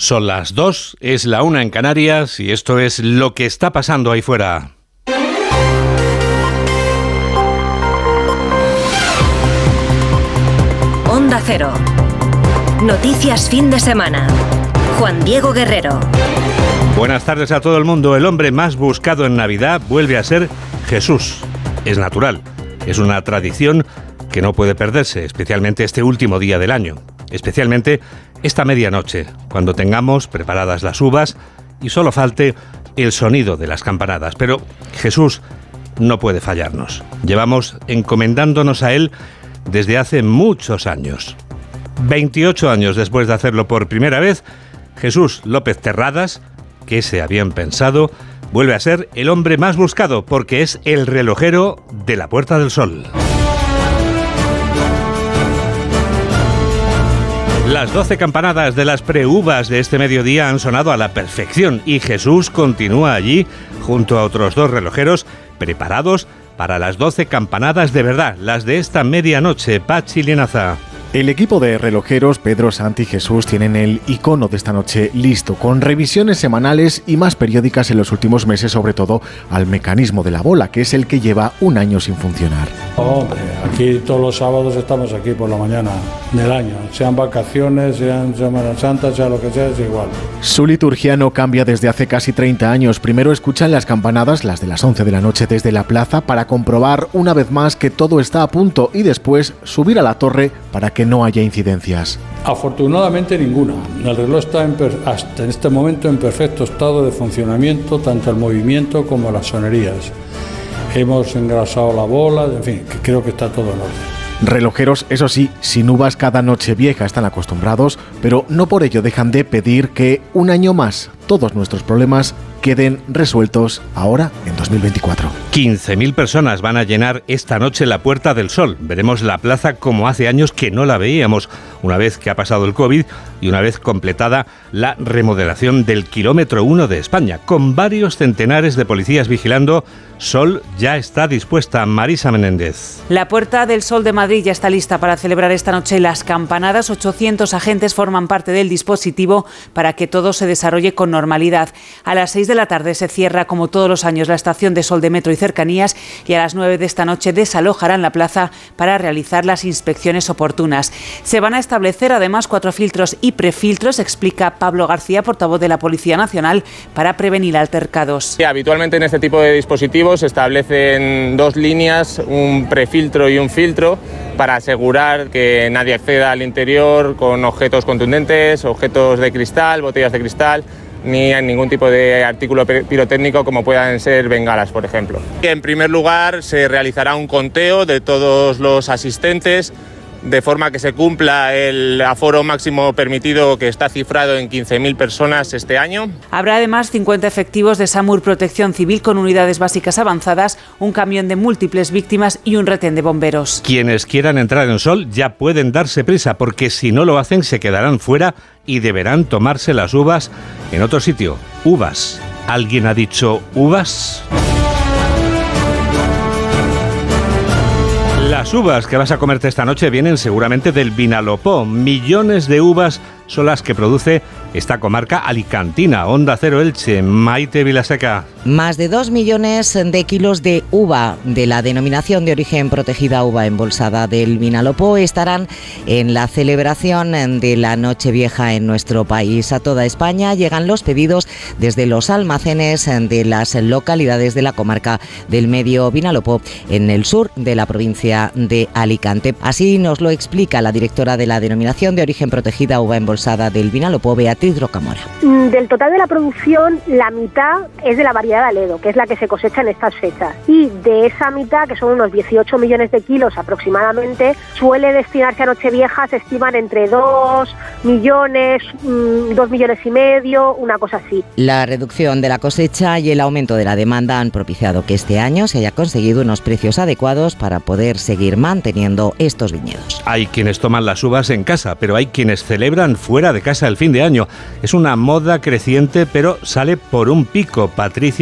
Son las dos, es la una en Canarias y esto es lo que está pasando ahí fuera. Onda Cero. Noticias fin de semana. Juan Diego Guerrero. Buenas tardes a todo el mundo. El hombre más buscado en Navidad vuelve a ser Jesús. Es natural. Es una tradición que no puede perderse, especialmente este último día del año. Especialmente esta medianoche, cuando tengamos preparadas las uvas y solo falte el sonido de las campanadas. Pero Jesús no puede fallarnos. Llevamos encomendándonos a Él desde hace muchos años. 28 años después de hacerlo por primera vez, Jesús López Terradas, que se habían pensado, vuelve a ser el hombre más buscado porque es el relojero de la Puerta del Sol. Las 12 campanadas de las preuvas de este mediodía han sonado a la perfección y Jesús continúa allí junto a otros dos relojeros preparados para las 12 campanadas de verdad, las de esta medianoche. Pachi Lienaza. El equipo de relojeros Pedro, Santi y Jesús tienen el icono de esta noche listo, con revisiones semanales y más periódicas en los últimos meses, sobre todo al mecanismo de la bola, que es el que lleva un año sin funcionar. Hombre, aquí todos los sábados estamos aquí por la mañana del año, sean vacaciones, sean Semana Santa, sea lo que sea, es igual. Su liturgia no cambia desde hace casi 30 años. Primero escuchan las campanadas, las de las 11 de la noche desde la plaza, para comprobar una vez más que todo está a punto y después subir a la torre para que que no haya incidencias? Afortunadamente ninguna. El reloj está en hasta en este momento en perfecto estado de funcionamiento, tanto el movimiento como las sonerías. Hemos engrasado la bola, en fin, creo que está todo en orden. Relojeros, eso sí, sin uvas cada noche vieja están acostumbrados, pero no por ello dejan de pedir que un año más todos nuestros problemas queden resueltos ahora en 2024. 15.000 personas van a llenar esta noche la Puerta del Sol. Veremos la plaza como hace años que no la veíamos, una vez que ha pasado el COVID y una vez completada la remodelación del kilómetro 1 de España, con varios centenares de policías vigilando. Sol ya está dispuesta. Marisa Menéndez. La Puerta del Sol de Madrid ya está lista para celebrar esta noche las campanadas. 800 agentes forman parte del dispositivo para que todo se desarrolle con normalidad. A las 6 de la tarde se cierra, como todos los años, la estación de sol de metro y cercanías y a las 9 de esta noche desalojarán la plaza para realizar las inspecciones oportunas. Se van a establecer además cuatro filtros y prefiltros, explica Pablo García, portavoz de la Policía Nacional, para prevenir altercados. habitualmente en este tipo de dispositivos se establecen dos líneas, un prefiltro y un filtro para asegurar que nadie acceda al interior con objetos contundentes, objetos de cristal, botellas de cristal ni en ningún tipo de artículo pirotécnico como puedan ser bengalas, por ejemplo. En primer lugar, se realizará un conteo de todos los asistentes de forma que se cumpla el aforo máximo permitido que está cifrado en 15.000 personas este año. Habrá además 50 efectivos de SAMUR Protección Civil con unidades básicas avanzadas, un camión de múltiples víctimas y un retén de bomberos. Quienes quieran entrar en Sol ya pueden darse prisa porque si no lo hacen se quedarán fuera y deberán tomarse las uvas en otro sitio. Uvas. ¿Alguien ha dicho uvas? Las uvas que vas a comerte esta noche vienen seguramente del Vinalopó. Millones de uvas son las que produce esta comarca alicantina. Onda Cero Elche, Maite Vilaseca. Más de dos millones de kilos de uva de la denominación de origen protegida uva embolsada del Vinalopó estarán en la celebración de la Nochevieja en nuestro país. A toda España llegan los pedidos desde los almacenes de las localidades de la comarca del Medio Vinalopó en el sur de la provincia de Alicante. Así nos lo explica la directora de la denominación de origen protegida uva embolsada del Vinalopó, Beatriz Rocamora. Mm, del total de la producción, la mitad es de la variedad de Aledo, que es la que se cosecha en estas fechas. Y de esa mitad, que son unos 18 millones de kilos aproximadamente, suele destinarse a Nochevieja, se estiman entre 2 millones, 2 mm, millones y medio, una cosa así. La reducción de la cosecha y el aumento de la demanda han propiciado que este año se haya conseguido unos precios adecuados para poder seguir manteniendo estos viñedos. Hay quienes toman las uvas en casa, pero hay quienes celebran fuera de casa el fin de año. Es una moda creciente, pero sale por un pico. Patricia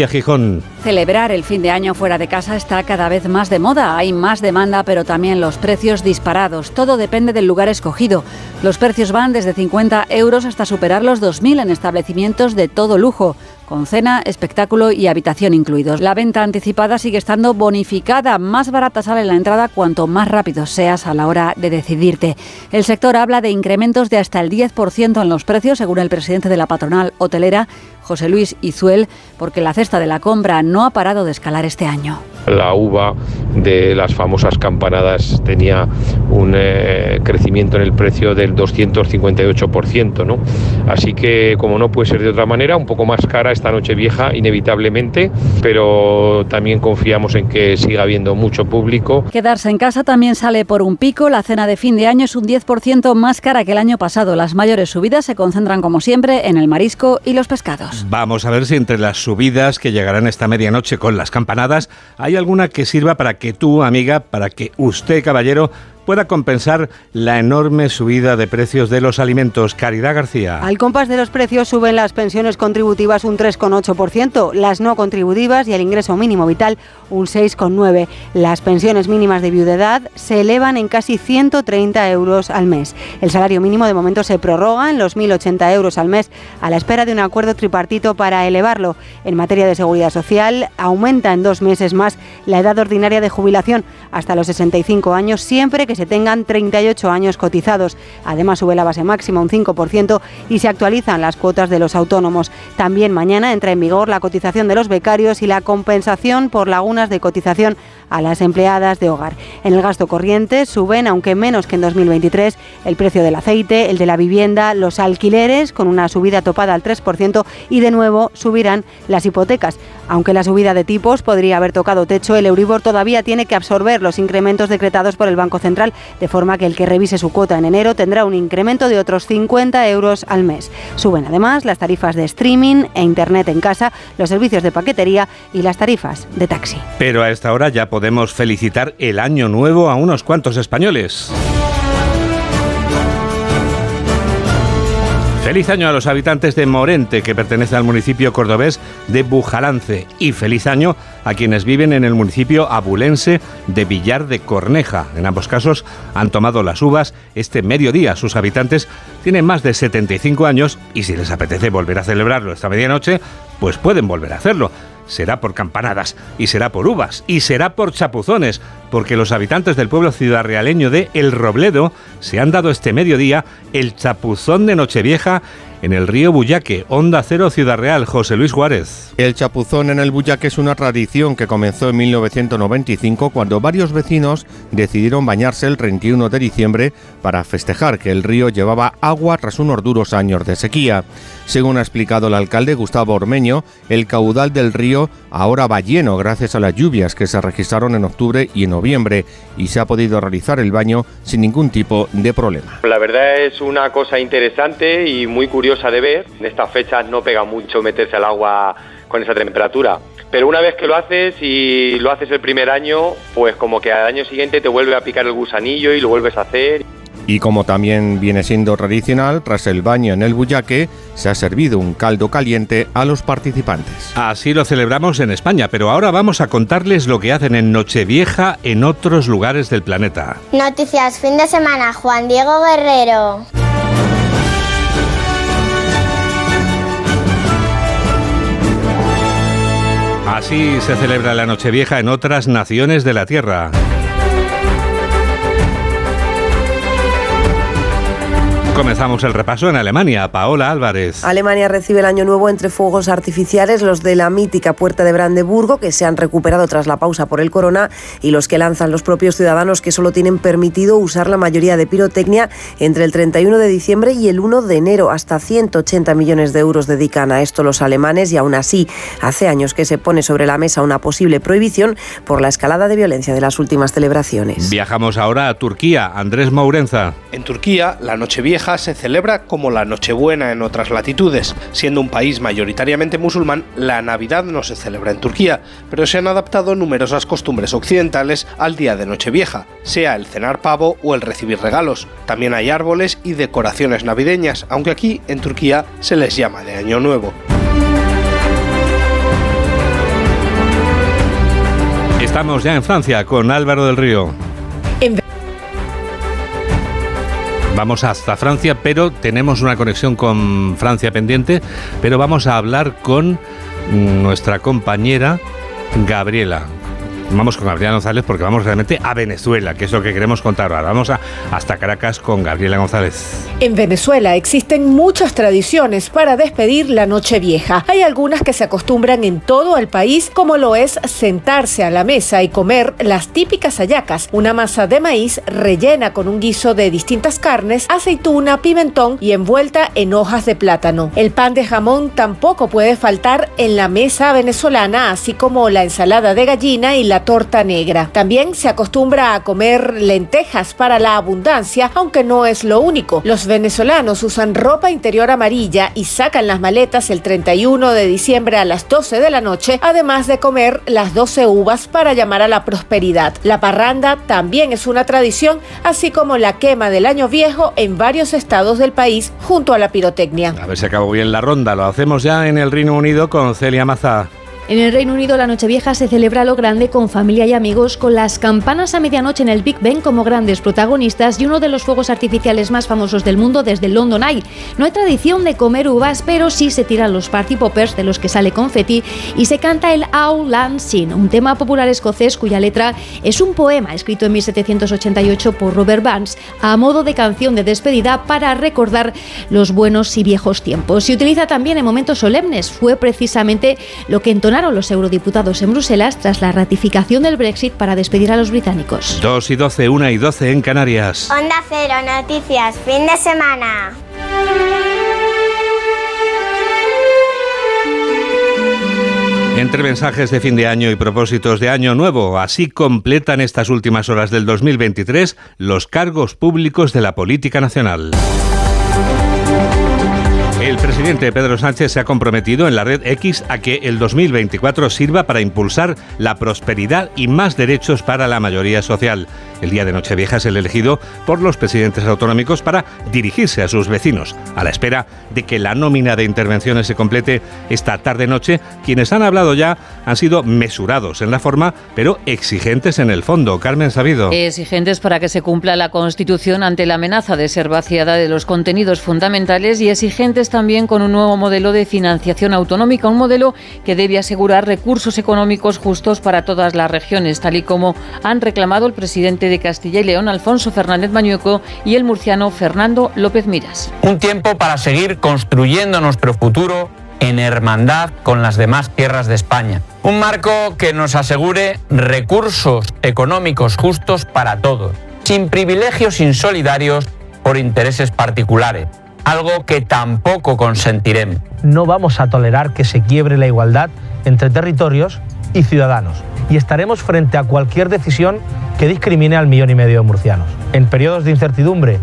Celebrar el fin de año fuera de casa está cada vez más de moda. Hay más demanda, pero también los precios disparados. Todo depende del lugar escogido. Los precios van desde 50 euros hasta superar los 2.000 en establecimientos de todo lujo con cena, espectáculo y habitación incluidos. La venta anticipada sigue estando bonificada, más barata sale la entrada cuanto más rápido seas a la hora de decidirte. El sector habla de incrementos de hasta el 10% en los precios, según el presidente de la patronal hotelera, José Luis Izuel, porque la cesta de la compra no ha parado de escalar este año. La uva de las famosas campanadas tenía un eh, crecimiento en el precio del 258%, ¿no? Así que, como no puede ser de otra manera, un poco más cara esta noche vieja, inevitablemente, pero también confiamos en que siga habiendo mucho público. Quedarse en casa también sale por un pico. La cena de fin de año es un 10% más cara que el año pasado. Las mayores subidas se concentran, como siempre, en el marisco y los pescados. Vamos. A ver si entre las subidas que llegarán esta medianoche con las campanadas hay alguna que sirva para que tú, amiga, para que usted, caballero, pueda compensar la enorme subida de precios de los alimentos. Caridad García. Al compás de los precios suben las pensiones contributivas un 3,8%, las no contributivas y el ingreso mínimo vital un 6,9%. Las pensiones mínimas de viudedad se elevan en casi 130 euros al mes. El salario mínimo de momento se prorroga en los 1.080 euros al mes a la espera de un acuerdo tripartito para elevarlo. En materia de seguridad social, aumenta en dos meses más la edad ordinaria de jubilación hasta los 65 años, siempre que se tengan 38 años cotizados. Además, sube la base máxima un 5% y se actualizan las cuotas de los autónomos. También mañana entra en vigor la cotización de los becarios y la compensación por lagunas de cotización a las empleadas de hogar. En el gasto corriente suben, aunque menos que en 2023, el precio del aceite, el de la vivienda, los alquileres, con una subida topada al 3% y de nuevo subirán las hipotecas. Aunque la subida de tipos podría haber tocado techo, el Euribor todavía tiene que absorber los incrementos decretados por el Banco Central, de forma que el que revise su cuota en enero tendrá un incremento de otros 50 euros al mes. Suben además las tarifas de streaming e internet en casa, los servicios de paquetería y las tarifas de taxi. Pero a esta hora ya podemos felicitar el año nuevo a unos cuantos españoles. Feliz año a los habitantes de Morente, que pertenece al municipio cordobés de Bujalance, y feliz año a quienes viven en el municipio abulense de Villar de Corneja. En ambos casos han tomado las uvas este mediodía. Sus habitantes tienen más de 75 años y si les apetece volver a celebrarlo esta medianoche, pues pueden volver a hacerlo será por campanadas, y será por uvas, y será por chapuzones, porque los habitantes del pueblo ciudadrealeño de El Robledo se han dado este mediodía el chapuzón de Nochevieja en el río Buyaque, Onda Cero Ciudad Real, José Luis Juárez. El chapuzón en el Buyaque es una tradición que comenzó en 1995 cuando varios vecinos decidieron bañarse el 31 de diciembre para festejar que el río llevaba agua tras unos duros años de sequía. Según ha explicado el alcalde Gustavo Ormeño, el caudal del río ahora va lleno gracias a las lluvias que se registraron en octubre y en noviembre y se ha podido realizar el baño sin ningún tipo de problema. La verdad es una cosa interesante y muy curiosa de ver. En estas fechas no pega mucho meterse al agua con esa temperatura. Pero una vez que lo haces y lo haces el primer año, pues como que al año siguiente te vuelve a picar el gusanillo y lo vuelves a hacer. Y como también viene siendo tradicional, tras el baño en el buyaque, se ha servido un caldo caliente a los participantes. Así lo celebramos en España, pero ahora vamos a contarles lo que hacen en Nochevieja en otros lugares del planeta. Noticias fin de semana, Juan Diego Guerrero. Así se celebra la Nochevieja en otras naciones de la Tierra. Comenzamos el repaso en Alemania. Paola Álvarez. Alemania recibe el año nuevo entre fuegos artificiales, los de la mítica Puerta de Brandeburgo, que se han recuperado tras la pausa por el corona, y los que lanzan los propios ciudadanos que solo tienen permitido usar la mayoría de pirotecnia entre el 31 de diciembre y el 1 de enero. Hasta 180 millones de euros dedican a esto los alemanes y aún así hace años que se pone sobre la mesa una posible prohibición por la escalada de violencia de las últimas celebraciones. Viajamos ahora a Turquía. Andrés Mourenza. En Turquía, la Nochevieja Se celebra como la Nochebuena en otras latitudes. Siendo un país mayoritariamente musulmán, la Navidad no se celebra en Turquía, pero se han adaptado numerosas costumbres occidentales al día de Nochevieja, sea el cenar pavo o el recibir regalos. También hay árboles y decoraciones navideñas, aunque aquí en Turquía se les llama de Año Nuevo. Estamos ya en Francia con Álvaro del Río. Vamos hasta Francia, pero tenemos una conexión con Francia pendiente, pero vamos a hablar con nuestra compañera Gabriela. Vamos con Gabriela González porque vamos realmente a Venezuela, que es lo que queremos contar ahora. Vamos a, hasta Caracas con Gabriela González. En Venezuela existen muchas tradiciones para despedir la noche vieja. Hay algunas que se acostumbran en todo el país, como lo es sentarse a la mesa y comer las típicas hallacas, una masa de maíz rellena con un guiso de distintas carnes, aceituna, pimentón y envuelta en hojas de plátano. El pan de jamón tampoco puede faltar en la mesa venezolana, así como la ensalada de gallina y la torta negra. También se acostumbra a comer lentejas para la abundancia, aunque no es lo único. Los venezolanos usan ropa interior amarilla y sacan las maletas el 31 de diciembre a las 12 de la noche, además de comer las 12 uvas para llamar a la prosperidad. La parranda también es una tradición, así como la quema del año viejo en varios estados del país junto a la pirotecnia. A ver si acabó bien la ronda. Lo hacemos ya en el Reino Unido con Celia Maza. En el Reino Unido la Nochevieja se celebra a lo grande con familia y amigos, con las campanas a medianoche en el Big Ben como grandes protagonistas y uno de los fuegos artificiales más famosos del mundo desde el London Eye. No hay tradición de comer uvas, pero sí se tiran los party poppers de los que sale confeti y se canta el Auld Lang Syne, un tema popular escocés cuya letra es un poema escrito en 1788 por Robert Burns a modo de canción de despedida para recordar los buenos y viejos tiempos. Se utiliza también en momentos solemnes. Fue precisamente lo que entonó los eurodiputados en Bruselas tras la ratificación del Brexit para despedir a los británicos. 2 y 12, 1 y 12 en Canarias. Onda Cero, noticias, fin de semana. Entre mensajes de fin de año y propósitos de año nuevo, así completan estas últimas horas del 2023 los cargos públicos de la política nacional. El presidente Pedro Sánchez se ha comprometido en la red X a que el 2024 sirva para impulsar la prosperidad y más derechos para la mayoría social. El día de Nochevieja es el elegido por los presidentes autonómicos para dirigirse a sus vecinos. A la espera de que la nómina de intervenciones se complete esta tarde-noche, quienes han hablado ya han sido mesurados en la forma, pero exigentes en el fondo. Carmen Sabido. Exigentes para que se cumpla la Constitución ante la amenaza de ser vaciada de los contenidos fundamentales y exigentes también con un nuevo modelo de financiación autonómica, un modelo que debe asegurar recursos económicos justos para todas las regiones, tal y como han reclamado el presidente de Castilla y León, Alfonso Fernández Mañueco, y el murciano Fernando López Miras. Un tiempo para seguir construyendo nuestro futuro en hermandad con las demás tierras de España. Un marco que nos asegure recursos económicos justos para todos, sin privilegios insolidarios por intereses particulares algo que tampoco consentiremos. No vamos a tolerar que se quiebre la igualdad entre territorios y ciudadanos y estaremos frente a cualquier decisión que discrimine al millón y medio de murcianos. En periodos de incertidumbre,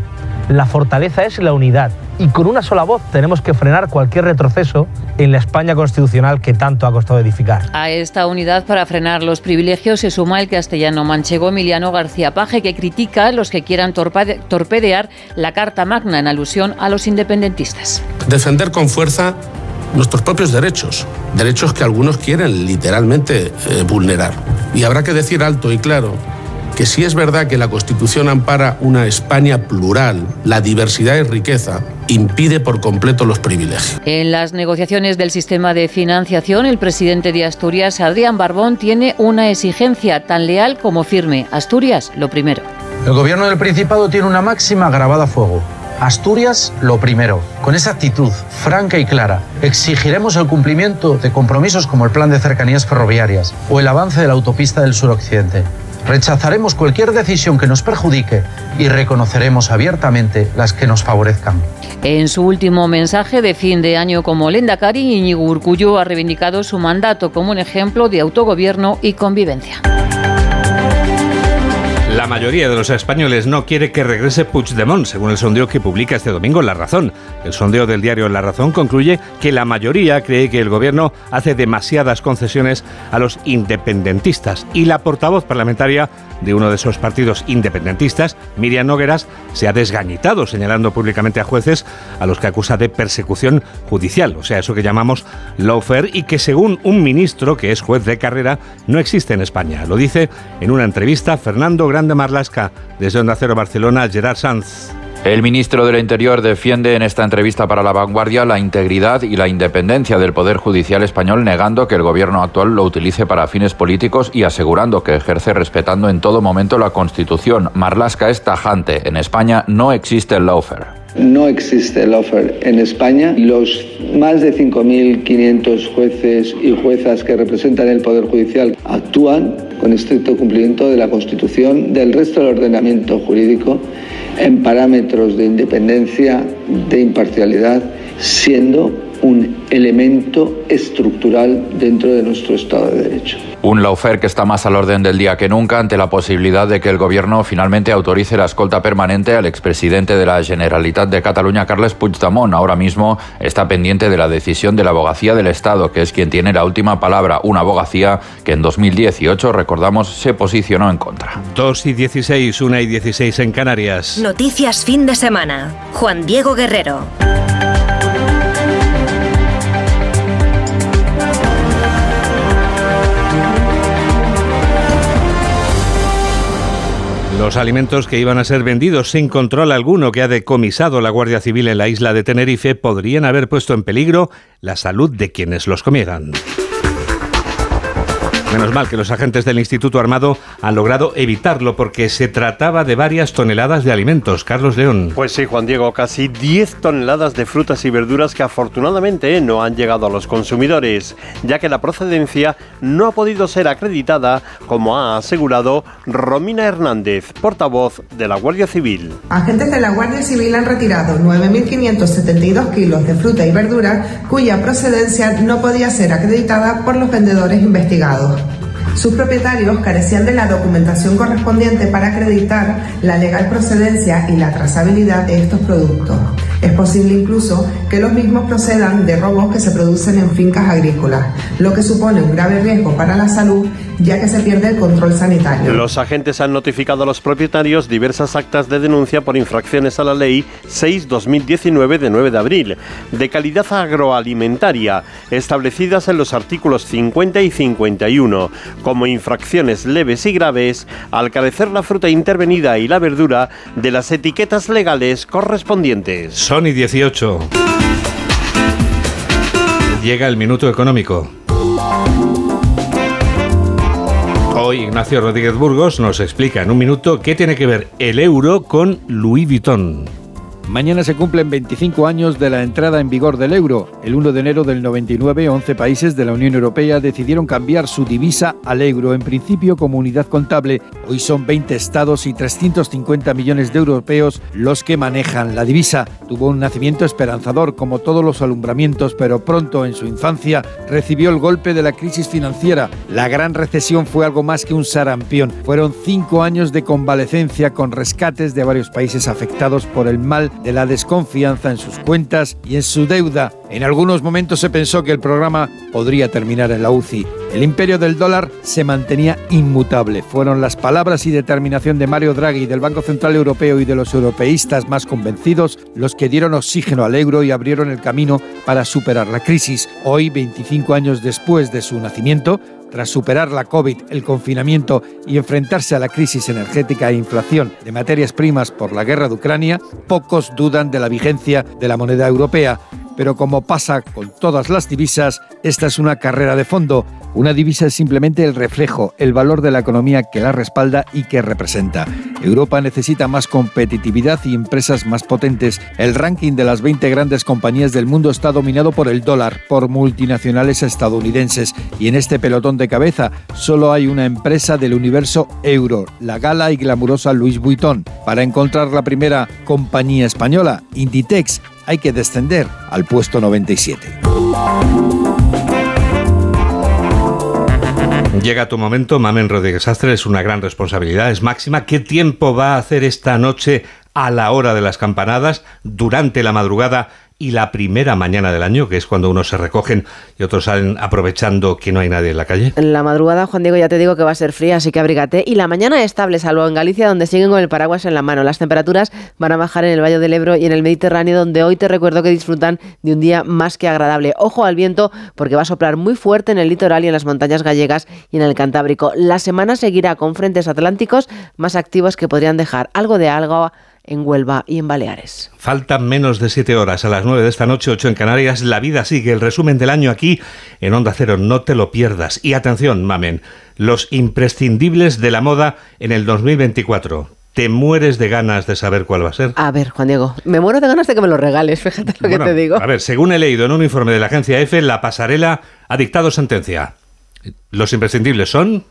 la fortaleza es la unidad y con una sola voz tenemos que frenar cualquier retroceso en la España constitucional que tanto ha costado edificar. A esta unidad para frenar los privilegios se suma el castellano manchego Emiliano García Paje, que critica a los que quieran torpedear la Carta Magna en alusión a los independentistas. Defender con fuerza nuestros propios derechos, derechos que algunos quieren literalmente eh, vulnerar. Y habrá que decir alto y claro que si es verdad que la Constitución ampara una España plural, la diversidad y riqueza, impide por completo los privilegios. En las negociaciones del sistema de financiación, el presidente de Asturias, Adrián Barbón, tiene una exigencia tan leal como firme. Asturias, lo primero. El gobierno del Principado tiene una máxima grabada a fuego. Asturias, lo primero. Con esa actitud franca y clara, exigiremos el cumplimiento de compromisos como el Plan de Cercanías Ferroviarias o el avance de la autopista del suroccidente. Rechazaremos cualquier decisión que nos perjudique y reconoceremos abiertamente las que nos favorezcan. En su último mensaje de fin de año como Lendakari, Iñigo Urcullo ha reivindicado su mandato como un ejemplo de autogobierno y convivencia. La mayoría de los españoles no quiere que regrese Puigdemont, según el sondeo que publica este domingo La Razón. El sondeo del diario La Razón concluye que la mayoría cree que el gobierno hace demasiadas concesiones a los independentistas y la portavoz parlamentaria de uno de esos partidos independentistas, Miriam Nogueras, se ha desgañitado señalando públicamente a jueces a los que acusa de persecución judicial, o sea, eso que llamamos lawfare y que según un ministro que es juez de carrera no existe en España. Lo dice en una entrevista Fernando Grande Marlasca desde Onda Cero Barcelona, Gerard Sanz. El ministro del Interior defiende en esta entrevista para La Vanguardia la integridad y la independencia del Poder Judicial español, negando que el gobierno actual lo utilice para fines políticos y asegurando que ejerce respetando en todo momento la Constitución. Marlasca es tajante. En España no existe el lawfare. No existe el lawfare en España. Los más de 5.500 jueces y juezas que representan el Poder Judicial actúan con estricto cumplimiento de la Constitución, del resto del ordenamiento jurídico en parámetros de independencia, de imparcialidad, siendo un elemento estructural dentro de nuestro Estado de Derecho. Un lawfare que está más al orden del día que nunca ante la posibilidad de que el Gobierno finalmente autorice la escolta permanente al expresidente de la Generalitat de Cataluña, Carles Puigdemont. Ahora mismo está pendiente de la decisión de la abogacía del Estado, que es quien tiene la última palabra. Una abogacía que en 2018, recordamos, se posicionó en contra. 2 y 16, 1 y 16 en Canarias. Noticias fin de semana. Juan Diego Guerrero. Los alimentos que iban a ser vendidos sin control alguno que ha decomisado la Guardia Civil en la isla de Tenerife podrían haber puesto en peligro la salud de quienes los comieran. Menos mal que los agentes del Instituto Armado han logrado evitarlo porque se trataba de varias toneladas de alimentos. Carlos León. Pues sí, Juan Diego, casi 10 toneladas de frutas y verduras que afortunadamente no han llegado a los consumidores, ya que la procedencia no ha podido ser acreditada, como ha asegurado Romina Hernández, portavoz de la Guardia Civil. Agentes de la Guardia Civil han retirado 9.572 kilos de fruta y verdura cuya procedencia no podía ser acreditada por los vendedores investigados. Sus propietarios carecían de la documentación correspondiente para acreditar la legal procedencia y la trazabilidad de estos productos. Es posible incluso que los mismos procedan de robos que se producen en fincas agrícolas, lo que supone un grave riesgo para la salud ya que se pierde el control sanitario. Los agentes han notificado a los propietarios diversas actas de denuncia por infracciones a la ley 6-2019 de 9 de abril de calidad agroalimentaria establecidas en los artículos 50 y 51 como infracciones leves y graves al carecer la fruta intervenida y la verdura de las etiquetas legales correspondientes. Sony 18. Llega el minuto económico. Hoy Ignacio Rodríguez Burgos nos explica en un minuto qué tiene que ver el euro con Louis Vuitton. Mañana se cumplen 25 años de la entrada en vigor del euro. El 1 de enero del 99, 11 países de la Unión Europea decidieron cambiar su divisa al euro, en principio como unidad contable. Hoy son 20 estados y 350 millones de europeos los que manejan la divisa. Tuvo un nacimiento esperanzador, como todos los alumbramientos, pero pronto en su infancia recibió el golpe de la crisis financiera. La gran recesión fue algo más que un sarampión. Fueron cinco años de convalecencia con rescates de varios países afectados por el mal de la desconfianza en sus cuentas y en su deuda. En algunos momentos se pensó que el programa podría terminar en la UCI. El imperio del dólar se mantenía inmutable. Fueron las palabras y determinación de Mario Draghi, del Banco Central Europeo y de los europeístas más convencidos los que dieron oxígeno al euro y abrieron el camino para superar la crisis. Hoy, 25 años después de su nacimiento, tras superar la COVID, el confinamiento y enfrentarse a la crisis energética e inflación de materias primas por la guerra de Ucrania, pocos dudan de la vigencia de la moneda europea. Pero como pasa con todas las divisas, esta es una carrera de fondo. Una divisa es simplemente el reflejo, el valor de la economía que la respalda y que representa. Europa necesita más competitividad y empresas más potentes. El ranking de las 20 grandes compañías del mundo está dominado por el dólar, por multinacionales estadounidenses. Y en este pelotón de cabeza solo hay una empresa del universo euro, la gala y glamurosa Louis Vuitton. Para encontrar la primera compañía española, Inditex, hay que descender al puesto 97. Llega tu momento, Mamen Rodríguez Astre, es una gran responsabilidad, es máxima. ¿Qué tiempo va a hacer esta noche a la hora de las campanadas, durante la madrugada y la primera mañana del año, que es cuando unos se recogen y otros salen aprovechando que no hay nadie en la calle? La madrugada, Juan Diego, ya te digo que va a ser fría, así que abrígate. Y la mañana estable, salvo en Galicia, donde siguen con el paraguas en la mano. Las temperaturas van a bajar en el Valle del Ebro y en el Mediterráneo, donde hoy te recuerdo que disfrutan de un día más que agradable. Ojo al viento, porque va a soplar muy fuerte en el litoral y en las montañas gallegas y en el Cantábrico. La semana seguirá con frentes atlánticos más activos que podrían dejar algo de algo en Huelva y en Baleares. Faltan menos de siete horas a las nueve de esta noche, ocho en Canarias. La vida sigue. El resumen del año aquí en Onda Cero. No te lo pierdas. Y atención, mamen, los imprescindibles de la moda en el 2024. ¿Te mueres de ganas de saber cuál va a ser? A ver, Juan Diego, me muero de ganas de que me lo regales, fíjate lo que te digo. A ver, según he leído en un informe de la agencia EFE, la pasarela ha dictado sentencia. Los imprescindibles son...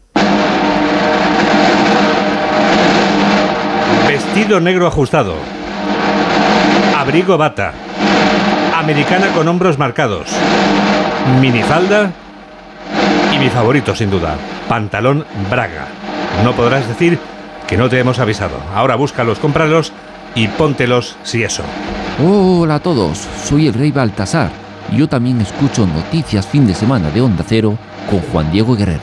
Vestido negro ajustado. Abrigo bata. Americana con hombros marcados. Minifalda. Y mi favorito, sin duda, pantalón braga. No podrás decir que no te hemos avisado. Ahora búscalos, cómpralos y póntelos si eso. Hola a todos, soy el rey Baltasar. Yo también escucho noticias fin de semana de Onda Cero con Juan Diego Guerrero.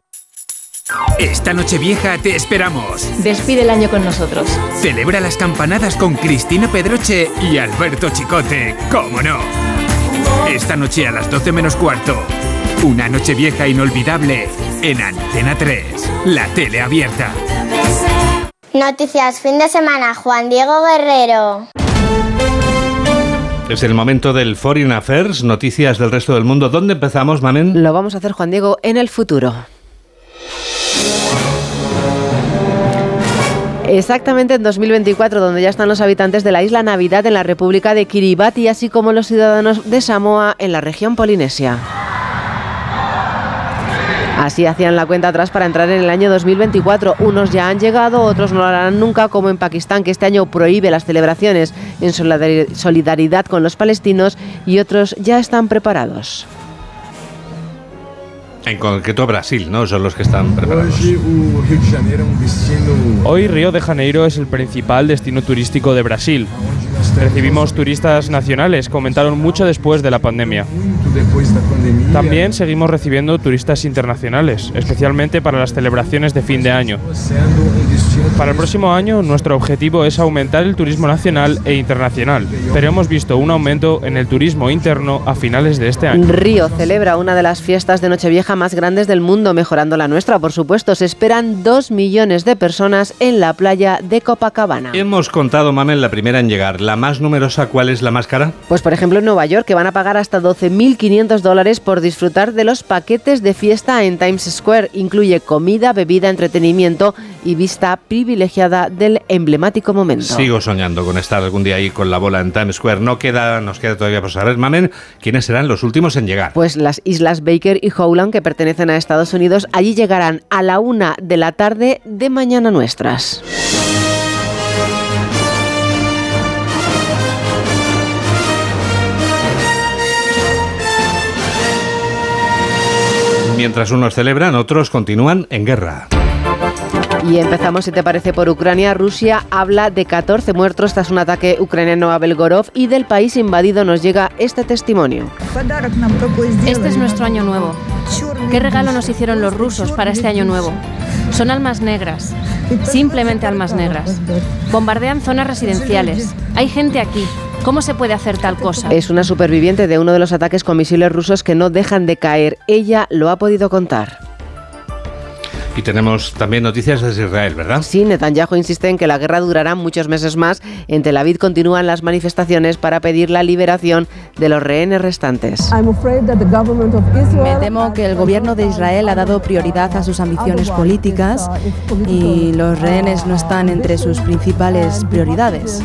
Esta noche vieja te esperamos. Despide el año con nosotros. Celebra las campanadas con Cristina Pedroche y Alberto Chicote, ¿cómo no? Esta noche a las 12 menos cuarto. Una noche vieja inolvidable en Antena 3, la tele abierta. Noticias fin de semana, Juan Diego Guerrero. Es el momento del Foreign Affairs, noticias del resto del mundo. ¿Dónde empezamos, Mamen? Lo vamos a hacer, Juan Diego, en el futuro. Exactamente en 2024, donde ya están los habitantes de la isla Navidad en la República de Kiribati, así como los ciudadanos de Samoa en la región polinesia. Así hacían la cuenta atrás para entrar en el año 2024. Unos ya han llegado, otros no lo harán nunca, como en Pakistán, que este año prohíbe las celebraciones en solidaridad con los palestinos, y otros ya están preparados. En concreto Brasil, ¿no? Son los que están preparados. Hoy Río de Janeiro es el principal destino turístico de Brasil. Recibimos turistas nacionales, comentaron mucho después de la pandemia. También seguimos recibiendo turistas internacionales, especialmente para las celebraciones de fin de año. Para el próximo año nuestro objetivo es aumentar el turismo nacional e internacional, pero hemos visto un aumento en el turismo interno a finales de este año. Río celebra una de las fiestas de Nochevieja más grandes del mundo, mejorando la nuestra, por supuesto. Se esperan dos millones de personas en la playa de Copacabana. Hemos contado, Mamen, la primera en llegar. ¿La más numerosa cuál es la más cara? Pues por ejemplo en Nueva York, que van a pagar hasta 12.500 dólares por disfrutar de los paquetes de fiesta en Times Square. Incluye comida, bebida, entretenimiento y vista privilegiada del emblemático momento. Sigo soñando con estar algún día ahí con la bola en Times Square. No queda, nos queda todavía por saber, Mamen, quiénes serán los últimos en llegar. Pues las islas Baker y Howland, que pertenecen a Estados Unidos, allí llegarán a la una de la tarde de mañana nuestras. Mientras unos celebran, otros continúan en guerra. Y empezamos, si te parece, por Ucrania. Rusia habla de 14 muertos tras un ataque ucraniano a Belgorod y del país invadido nos llega este testimonio. Este es nuestro año nuevo. ¿Qué regalo nos hicieron los rusos para este año nuevo? Son almas negras, simplemente almas negras. Bombardean zonas residenciales. Hay gente aquí. ¿Cómo se puede hacer tal cosa? Es una superviviente de uno de los ataques con misiles rusos que no dejan de caer. Ella lo ha podido contar. Y tenemos también noticias desde Israel, ¿verdad? Sí, Netanyahu insiste en que la guerra durará muchos meses más. En Tel Aviv continúan las manifestaciones para pedir la liberación de los rehenes restantes. Me temo que el gobierno de Israel ha dado prioridad a sus ambiciones políticas y los rehenes no están entre sus principales prioridades.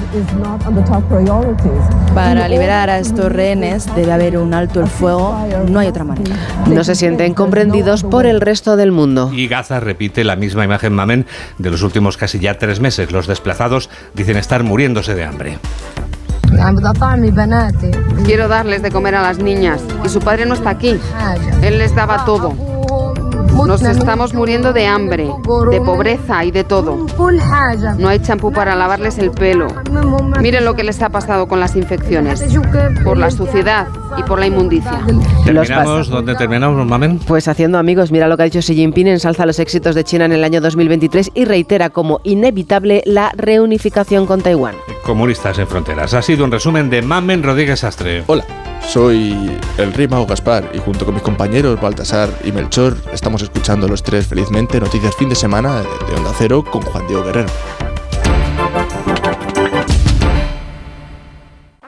Para liberar a estos rehenes debe haber un alto el fuego, no hay otra manera. No se sienten comprendidos por el resto del mundo. Y Gaza repite la misma imagen mamen de los últimos casi ya tres meses. Los desplazados dicen estar muriéndose de hambre. Quiero darles de comer a las niñas y su padre no está aquí. Él les daba todo. Nos estamos muriendo de hambre, de pobreza y de todo. No hay champú para lavarles el pelo. Miren lo que les ha pasado con las infecciones. Por la suciedad y por la inmundicia. ¿Terminamos? ¿Dónde terminamos, Mamen? Pues haciendo amigos. Mira lo que ha dicho Xi Jinping. Ensalza los éxitos de China en el año 2023 y reitera como inevitable la reunificación con Taiwán. Comunistas en fronteras. Ha sido un resumen de Mamen Rodríguez Astre. Hola. Soy el rey Mago Gaspar y junto con mis compañeros Baltasar y Melchor estamos escuchando los tres felizmente noticias fin de semana de Onda Cero con Juan Diego Guerrero.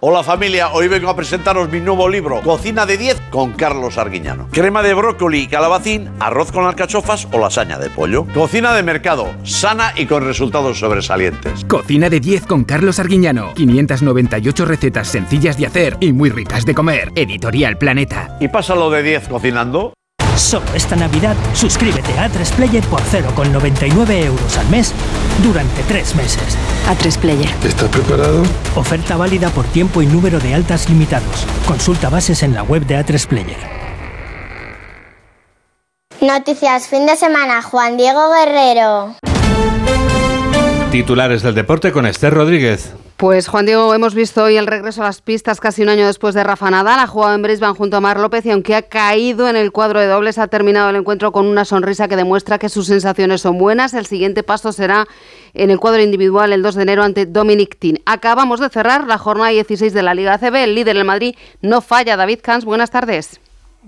Hola familia, hoy vengo a presentaros mi nuevo libro, Cocina de 10 con Carlos Arguiñano. Crema de brócoli y calabacín, arroz con alcachofas o lasaña de pollo. Cocina de mercado, sana y con resultados sobresalientes. Cocina de 10 con Carlos Arguiñano. 598 recetas sencillas de hacer y muy ricas de comer. Editorial Planeta. ¿Y pásalo de 10 cocinando? Solo esta Navidad suscríbete a A3Player por 0,99 euros al mes durante tres meses. A3 Player. ¿Estás preparado? Oferta válida por tiempo y número de altas limitados. Consulta bases en la web de A3 Player. Noticias fin de semana, Juan Diego Guerrero. Titulares del deporte con Esther Rodríguez. Pues Juan Diego, hemos visto hoy el regreso a las pistas casi un año después de Rafa Nadal. Ha jugado en Brisbane junto a Mar López y aunque ha caído en el cuadro de dobles, ha terminado el encuentro con una sonrisa que demuestra que sus sensaciones son buenas. El siguiente paso será en el cuadro individual el 2 de enero ante Dominic Thiem. Acabamos de cerrar la jornada 16 de la Liga ACB. El líder, el Madrid, no falla. David Cans, buenas tardes.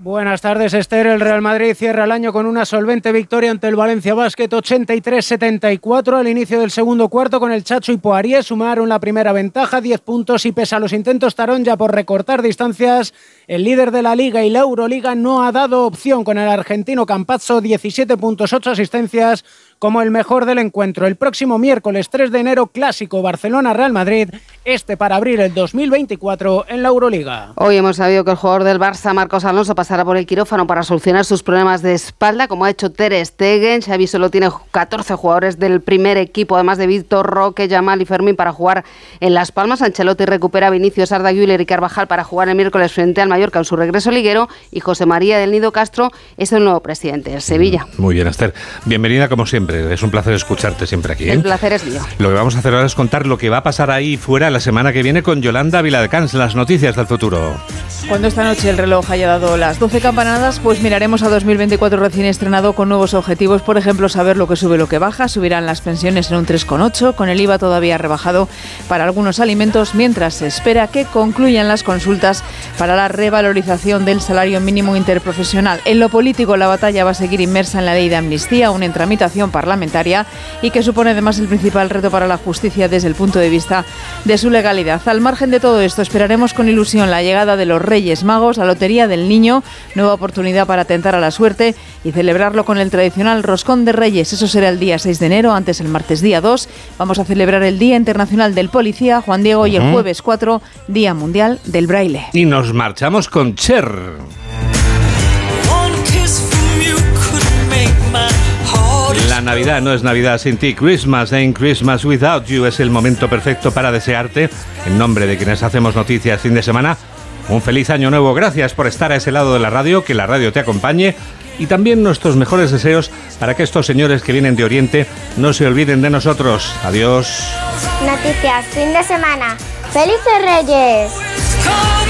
Buenas tardes, Esther. El Real Madrid cierra el año con una solvente victoria ante el Valencia Basket 83-74 al inicio del segundo cuarto con el Chacho y Poirier sumaron la primera ventaja, 10 puntos y pese a los intentos Tarón ya por recortar distancias, el líder de la Liga y la Euroliga no ha dado opción con el argentino Campazzo, 17 puntos, 8 asistencias como el mejor del encuentro. El próximo miércoles 3 de enero, clásico Barcelona-Real Madrid, este para abrir el 2024 en la Euroliga. Hoy hemos sabido que el jugador del Barça, Marcos Alonso, pasará por el quirófano para solucionar sus problemas de espalda, como ha hecho Ter Stegen. Xavi solo tiene 14 jugadores del primer equipo, además de Víctor Roque, Yamal y Fermín para jugar en Las Palmas. Ancelotti recupera a Vinicius, Arda Güler y Carvajal para jugar el miércoles frente al Mallorca en su regreso liguero y José María del Nido Castro es el nuevo presidente del Sevilla. Muy bien, Esther. Bienvenida como siempre. Es un placer escucharte siempre aquí. ¿eh? El placer es mío. Lo que vamos a hacer ahora es contar lo que va a pasar ahí fuera la semana que viene con Yolanda Viladecans, las noticias del futuro. Cuando esta noche el reloj haya dado las 12 campanadas, pues miraremos a 2024 recién estrenado con nuevos objetivos. Por ejemplo, saber lo que sube, lo que baja. Subirán las pensiones en un 3,8, con el IVA todavía rebajado para algunos alimentos, mientras se espera que concluyan las consultas para la revalorización del salario mínimo interprofesional. En lo político, la batalla va a seguir inmersa en la ley de amnistía, aún en tramitación parlamentaria y que supone además el principal reto para la justicia desde el punto de vista de su legalidad. Al margen de todo esto, esperaremos con ilusión la llegada de los Reyes Magos, la Lotería del Niño, nueva oportunidad para tentar a la suerte y celebrarlo con el tradicional Roscón de Reyes. Eso será el día 6 de enero, antes el martes día 2. Vamos a celebrar el Día Internacional del Policía, Juan Diego, y el jueves 4, Día Mundial del Braille. Y nos marchamos con Cher. La Navidad no es Navidad sin ti. Christmas ain't Christmas without you es el momento perfecto para desearte, en nombre de quienes hacemos noticias fin de semana, un feliz año nuevo. Gracias por estar a ese lado de la radio, que la radio te acompañe y también nuestros mejores deseos para que estos señores que vienen de Oriente no se olviden de nosotros. Adiós. Noticias fin de semana. ¡Felices Reyes!